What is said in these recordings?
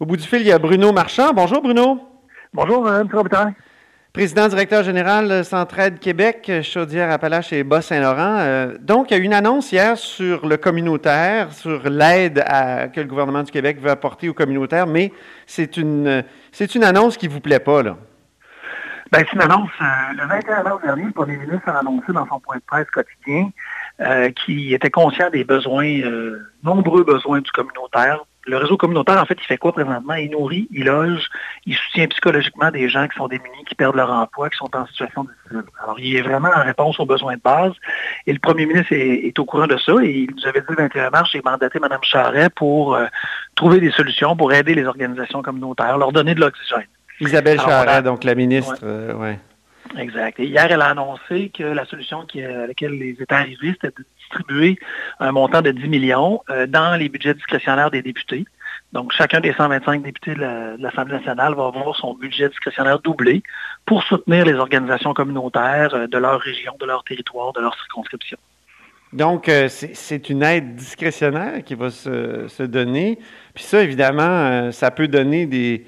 Au bout du fil, il y a Bruno Marchand. Bonjour Bruno. Bonjour, euh, M. Robitaille. Président directeur général Centraide Québec, Chaudière-Appalaches et Bas-Saint-Laurent. Euh, donc, il y a eu une annonce hier sur le communautaire, sur l'aide que le gouvernement du Québec veut apporter au communautaire, mais c'est une, c'est une annonce qui ne vous plaît pas, là. Bien, c'est une annonce. Euh, le 21 mars dernier, le premier ministre a annoncé dans son point de presse quotidien qu'il était conscient des besoins, nombreux besoins du communautaire, le réseau communautaire, en fait, il fait quoi présentement? Il nourrit, il loge, il soutient psychologiquement des gens qui sont démunis, qui perdent leur emploi, qui sont en situation difficile. Alors, il est vraiment en réponse aux besoins de base. Et le premier ministre est, au courant de ça. Et il nous avait dit le 21 mars, j'ai mandaté Mme Charret pour euh, trouver des solutions pour aider les organisations communautaires, leur donner de l'oxygène. Isabelle Charret, donc la ministre, euh, ouais. Exact. Et hier, elle a annoncé que la solution à laquelle les États arrivés, c'était de distribuer un montant de 10 millions euh, dans les budgets discrétionnaires des députés. Donc, chacun des 125 députés de l'Assemblée nationale va avoir son budget discrétionnaire doublé pour soutenir les organisations communautaires euh, de leur région, de leur territoire, de leur circonscription. Donc, euh, c'est une aide discrétionnaire qui va se, donner. Puis ça, évidemment, ça peut donner des,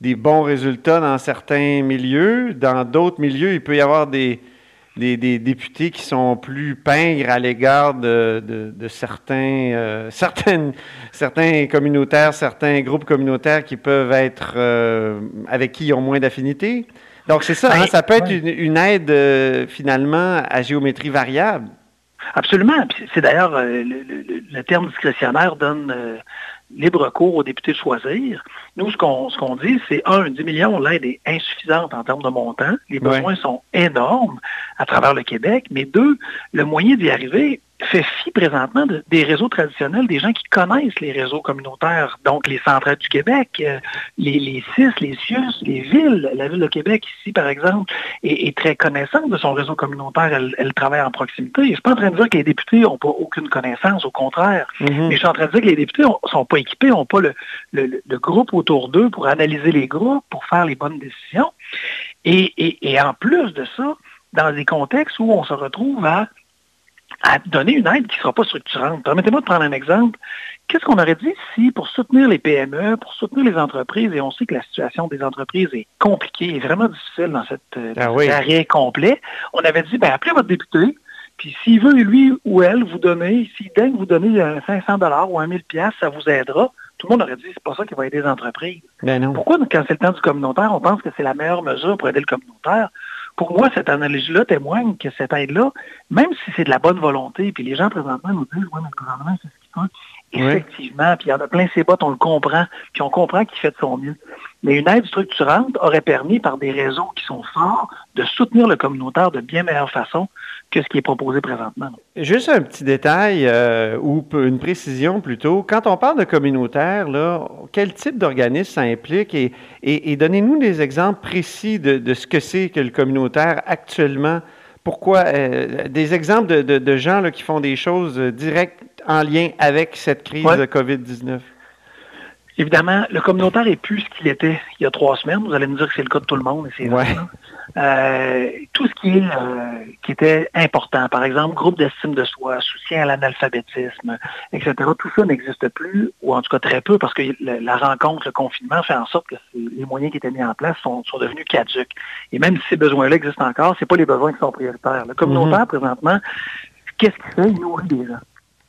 des bons résultats dans certains milieux. Dans d'autres milieux, il peut y avoir des, des, députés qui sont plus pingres à l'égard de, certains, euh, certaines, certains communautaires, certains groupes communautaires qui peuvent être euh, avec qui ils ont moins d'affinité. Donc c'est ça, hein, ça peut être une, aide euh, finalement à géométrie variable. Absolument. C'est d'ailleurs le, terme discrétionnaire donne libre cours aux députés de choisir. Nous, ce qu'on dit, c'est un, 10 millions, l'aide est insuffisante en termes de montant. Les besoins sont énormes à travers le Québec. Mais deux, le moyen d'y arriver, fait fi présentement des réseaux traditionnels, des gens qui connaissent les réseaux communautaires, donc les centrales du Québec, euh, les, les CIS, les CIUS, les villes. La ville de Québec, ici, par exemple, est, très connaissante de son réseau communautaire. Elle, travaille en proximité. je ne suis pas en train de dire que les députés n'ont pas aucune connaissance, au contraire. Mm-hmm. Mais je suis en train de dire que les députés ne sont pas équipés, n'ont pas le, le, groupe autour d'eux pour analyser les groupes, pour faire les bonnes décisions. Et, et, et en plus de ça, dans des contextes où on se retrouve à à donner une aide qui ne sera pas structurante. Permettez-moi de prendre un exemple. Qu'est-ce qu'on aurait dit si, pour soutenir les PME, pour soutenir les entreprises, et on sait que la situation des entreprises est compliquée, est vraiment difficile dans cette euh, ah arrêt complet, on avait dit, ben, appelez votre député, puis s'il veut, lui ou elle, vous donner, s'il daigne vous donner 500 dollars ou 1000 pièces, ça vous aidera. Tout le monde aurait dit, c'est pas ça qui va aider les entreprises. Ben Pourquoi, quand c'est le temps du communautaire, on pense que c'est la meilleure mesure pour aider le communautaire? Pour moi, cette analyse-là témoigne que cette aide-là, même si c'est de la bonne volonté, puis les gens présentement nous disent, oui, mais le gouvernement, c'est fait. Effectivement, puis il y en a plein ses bottes, on le comprend, puis on comprend qu'il fait de son mieux. Mais une aide structurante aurait permis, par des réseaux qui sont forts, de soutenir le communautaire de bien meilleure façon que ce qui est proposé présentement. Juste un petit détail euh, ou une précision plutôt. Quand on parle de communautaire, là, quel type d'organisme ça implique? Et, et, donnez-nous des exemples précis de, ce que c'est que le communautaire actuellement. Pourquoi? Euh, des exemples de, gens là, qui font des choses directes en lien avec cette crise de COVID-19? Évidemment, le communautaire est plus ce qu'il était il y a trois semaines. Vous allez me dire que c'est le cas de tout le monde. Et c'est euh, tout ce qui, est, euh, qui était important, par exemple, groupe d'estime de soi, soutien à l'analphabétisme, etc., tout ça n'existe plus, ou en tout cas très peu, parce que la rencontre, le confinement fait en sorte que les moyens qui étaient mis en place sont, devenus caduques. Et même si ces besoins-là existent encore, ce pas les besoins qui sont prioritaires. Le communautaire, mm-hmm. présentement, qu'est-ce qu'il fait? Il nourrit des gens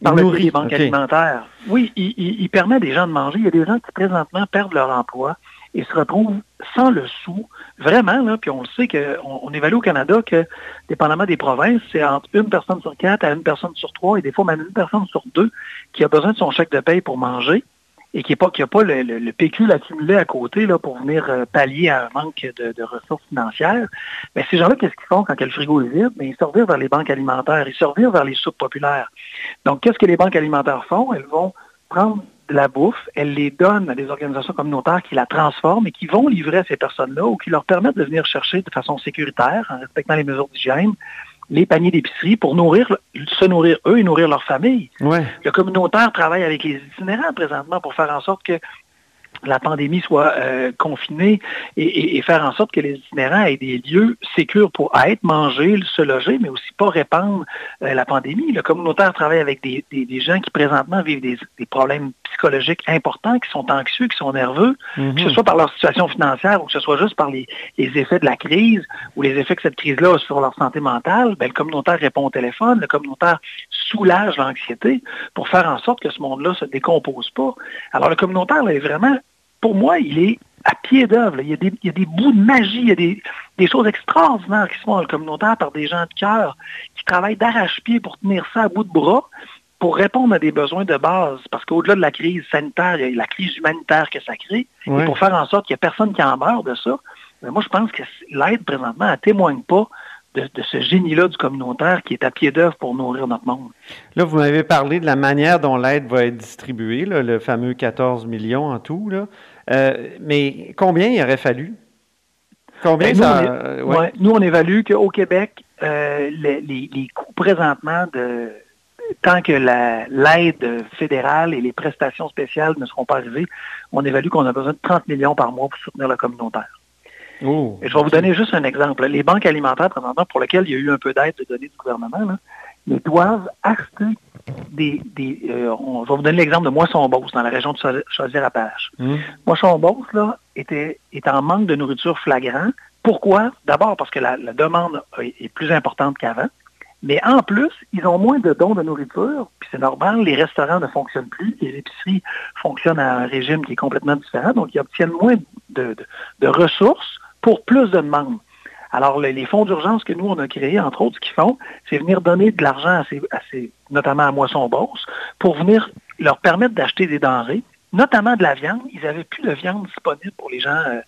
par le des banques alimentaires. Oui, il, permet des gens de manger. Il y a des gens qui présentement perdent leur emploi et se retrouvent sans le sou. Vraiment, là, puis on le sait qu'on on évalue au Canada que, dépendamment des provinces, c'est entre une personne sur quatre à une personne sur trois et des fois même une personne sur deux qui a besoin de son chèque de paye pour manger et qui n'a pas, pas le, le, pécule accumulé à côté là, pour venir euh, pallier à un manque de, ressources financières, mais ces gens-là, qu'est-ce qu'ils font quand le frigo est vide? Mais ils sortent vers les banques alimentaires, ils sortent vers les soupes populaires. Donc, qu'est-ce que les banques alimentaires font? Elles vont prendre de la bouffe, elles les donnent à des organisations communautaires qui la transforment et qui vont livrer à ces personnes-là ou qui leur permettent de venir chercher de façon sécuritaire, en respectant les mesures d'hygiène, les paniers d'épicerie pour nourrir, se nourrir eux et nourrir leur famille. Le communautaire travaille avec les itinérants présentement pour faire en sorte que la pandémie soit euh, confinée et, faire en sorte que les itinérants aient des lieux sécurs pour être, manger, se loger, mais aussi pas répandre euh, la pandémie. Le communautaire travaille avec des, gens qui présentement vivent des, problèmes psychologiques importants, qui sont anxieux, qui sont nerveux, mm-hmm. que ce soit par leur situation financière ou que ce soit juste par les, effets de la crise ou les effets que cette crise-là a sur leur santé mentale, ben, le communautaire répond au téléphone, le communautaire soulage l'anxiété pour faire en sorte que ce monde-là se décompose pas. Alors le communautaire là, est vraiment pour moi, il est à pied d'œuvre. Il, y a des bouts de magie, il y a des, choses extraordinaires qui se font dans le communautaire par des gens de cœur qui travaillent d'arrache-pied pour tenir ça à bout de bras pour répondre à des besoins de base. Parce qu'au-delà de la crise sanitaire, il y a la crise humanitaire que ça crée. Et pour faire en sorte qu'il n'y ait personne qui en meurt de ça, mais moi, je pense que l'aide présentement, ne témoigne pas de, ce génie-là du communautaire qui est à pied d'œuvre pour nourrir notre monde. Là, vous m'avez parlé de la manière dont l'aide va être distribuée, le fameux 14 millions en tout. Là. Euh, mais combien il aurait fallu? Combien ben, ça... nous, on nous, on évalue qu'au Québec, euh, les, coûts présentement de tant que l'aide fédérale et les prestations spéciales ne seront pas arrivées, on évalue qu'on a besoin de 30 millions par mois pour soutenir le communautaire. Oh, et je vais vous donner juste un exemple. Les banques alimentaires, présentement, pour lesquelles il y a eu un peu d'aide de données du gouvernement, ils doivent acheter des, euh, on, je vais vous donner l'exemple de Moisson-Beauce, dans la région de Chaudière-Appalaches. Mmh. Moisson-Beauce, là, était, est en manque de nourriture flagrant. Pourquoi? D'abord parce que la, demande est plus importante qu'avant. Mais en plus, ils ont moins de dons de nourriture, puis c'est normal, les restaurants ne fonctionnent plus, les épiceries fonctionnent à un régime qui est complètement différent, donc ils obtiennent moins de, de ressources pour plus de demandes. Alors, les, fonds d'urgence que nous, on a créés, entre autres, ce qu'ils font, c'est venir donner de l'argent, à ces, notamment à Moisson Bourse, pour venir leur permettre d'acheter des denrées, notamment de la viande. Ils n'avaient plus de viande disponible pour les gens euh,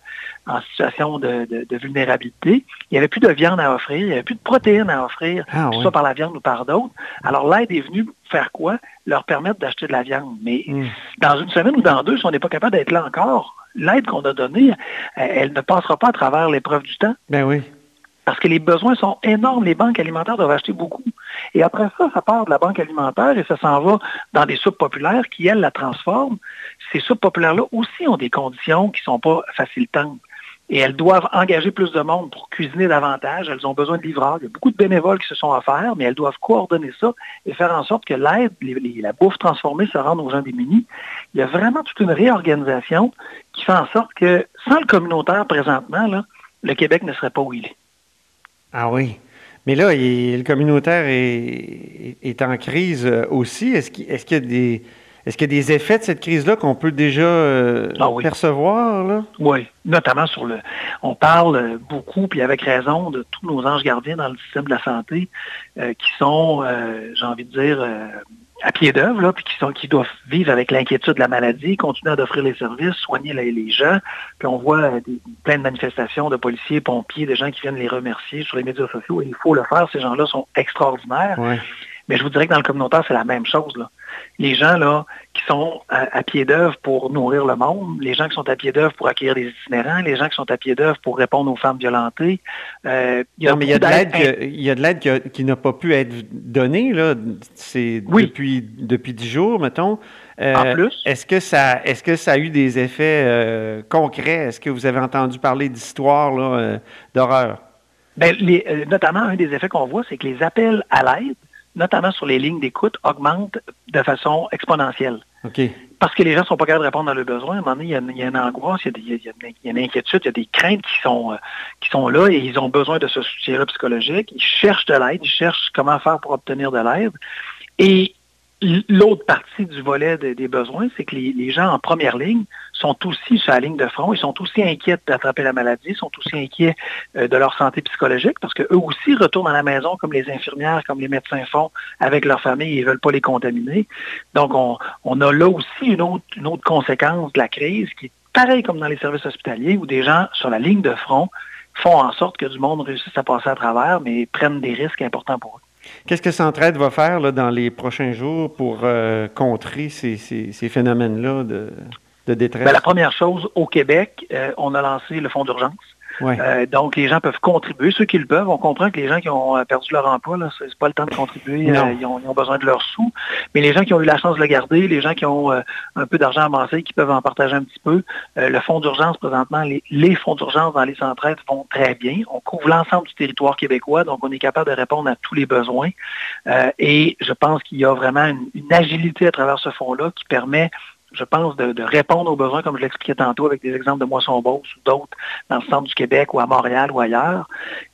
en situation de, vulnérabilité. Il n'y avait plus de viande à offrir, il n'y avait plus de protéines à offrir, ah soit par la viande ou par d'autres. Alors l'aide est venue faire quoi? Leur permettre d'acheter de la viande. Mais hmm. dans une semaine ou dans deux, si on n'est pas capable d'être là encore, l'aide qu'on a donnée, elle ne passera pas à travers l'épreuve du temps. Ben oui. Parce que les besoins sont énormes. Les banques alimentaires doivent acheter beaucoup. Et après ça, ça part de la banque alimentaire et ça s'en va dans des soupes populaires qui, elles, la transforment. Ces soupes populaires-là aussi ont des conditions qui ne sont pas facilitantes. Et elles doivent engager plus de monde pour cuisiner davantage. Elles ont besoin de livreurs. Il y a beaucoup de bénévoles qui se sont offerts, mais elles doivent coordonner ça et faire en sorte que l'aide, la bouffe transformée se rende aux gens démunis. Il y a vraiment toute une réorganisation qui fait en sorte que sans le communautaire présentement, le Québec ne serait pas où il est. Ah oui. Mais là, le communautaire est, en crise euh, aussi. Est-ce qu'il y a des... Est-ce qu'il y a des effets de cette crise-là qu'on peut déjà euh, ah percevoir? Là? Oui, notamment sur le... On parle beaucoup, puis avec raison, de tous nos anges gardiens dans le système de la santé euh, qui sont, j'ai envie de dire, à pied d'œuvre, puis qui, sont, qui doivent vivre avec l'inquiétude de la maladie, continuer d'offrir les services, soigner les, gens. Puis on voit euh, des, plein de manifestations de policiers, pompiers, de gens qui viennent les remercier sur les médias sociaux. Et il faut le faire. Ces gens-là sont extraordinaires. Mais je vous dirais que dans le communautaire, c'est la même chose. Là. Les gens là qui sont à, pied d'œuvre pour nourrir le monde, les gens qui sont à pied d'œuvre pour accueillir des itinérants, les gens qui sont à pied d'œuvre pour répondre aux femmes violentées. Euh, il y a, mais il y a de l'aide qui, n'a pas pu être donnée là. Depuis depuis dix jours, mettons. Euh, en plus. Est-ce que ça est-ce que ça a eu des effets euh, concrets? Est-ce que vous avez entendu parler d'histoires d'horreur ben, notamment, un des effets qu'on voit, c'est que les appels à l'aide notamment sur les lignes d'écoute, augmente de façon exponentielle. Parce que les gens ne sont pas capables de répondre à leurs besoins. À un moment donné, il y a, une angoisse, il y a, une inquiétude, il y a des craintes qui sont, euh, qui sont là et ils ont besoin de ce soutien-là psychologique. Ils cherchent de l'aide, ils cherchent comment faire pour obtenir de l'aide. Et L'autre partie du volet des besoins, c'est que les, gens en première ligne sont aussi sur la ligne de front, ils sont aussi inquiets d'attraper la maladie, ils sont aussi inquiets euh, de leur santé psychologique parce qu'eux aussi retournent à la maison comme les infirmières, comme les médecins font avec leur famille et ne veulent pas les contaminer. Donc, on, a là aussi une autre, une autre conséquence de la crise qui est pareil comme dans les services hospitaliers où des gens sur la ligne de front font en sorte que du monde réussisse à passer à travers, mais prennent des risques importants pour eux. Qu'est-ce que Centraide va faire dans les prochains jours pour euh, contrer ces, phénomènes-là de, détresse? Ben, la première chose, au Québec, euh, on a lancé le fonds d'urgence. Euh, donc, les gens peuvent contribuer. Ceux qui le peuvent, on comprend que les gens qui ont euh, perdu leur emploi, là, c'est pas le temps de contribuer. Euh, ils, ont, besoin de leurs sous. Mais les gens qui ont eu la chance de le garder, les gens qui ont un peu d'argent amassé, qui peuvent en partager un petit peu, le fonds d'urgence, présentement, les, fonds d'urgence dans les centrales vont très bien. On couvre l'ensemble du territoire québécois, donc on est capable de répondre à tous les besoins. et je pense qu'il y a vraiment une, une agilité à travers ce fonds-là qui permet je pense, de, répondre aux besoins, comme je l'expliquais tantôt avec des exemples de Moisson-Beauce ou d'autres dans le centre du Québec ou à Montréal ou ailleurs.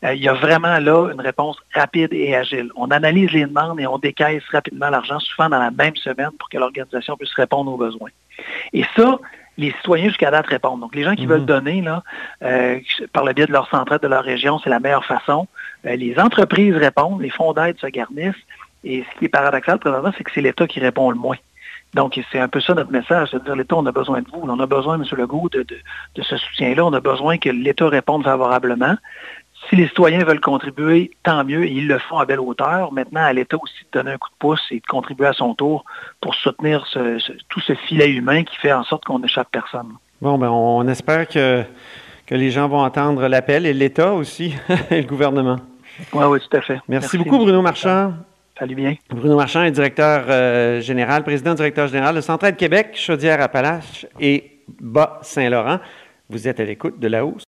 Euh, il y a vraiment là une réponse rapide et agile. On analyse les demandes et on décaisse rapidement l'argent, souvent dans la même semaine, pour que l'organisation puisse répondre aux besoins. Et ça, les citoyens jusqu'à date répondent. Donc, les gens qui veulent mhm. donner, là, euh, par le biais de leur centre de leur région, c'est la meilleure façon. Euh, les entreprises répondent, les fonds d'aide se garnissent. Et ce qui est paradoxal présentement, c'est que c'est l'État qui répond le moins. Donc, c'est un peu ça notre message, c'est de dire l'État, on a besoin de vous. On a besoin, M. Legault, de, de, ce soutien-là. On a besoin que l'État réponde favorablement. Si les citoyens veulent contribuer, tant mieux, et ils le font à belle hauteur. Maintenant, à l'État aussi de donner un coup de pouce et de contribuer à son tour pour soutenir tout ce filet humain qui fait en sorte qu'on n'échappe personne. Bon, ben on espère que, que les gens vont entendre l'appel et l'État aussi, et le gouvernement. Oui, oui, tout à fait. Merci, Merci beaucoup, Bruno Marchand. Salut bien. Bruno Marchand est directeur euh, général, président directeur général de Centraide Québec, Chaudière-Appalaches et Bas-Saint-Laurent. Vous êtes à l'écoute de la hausse.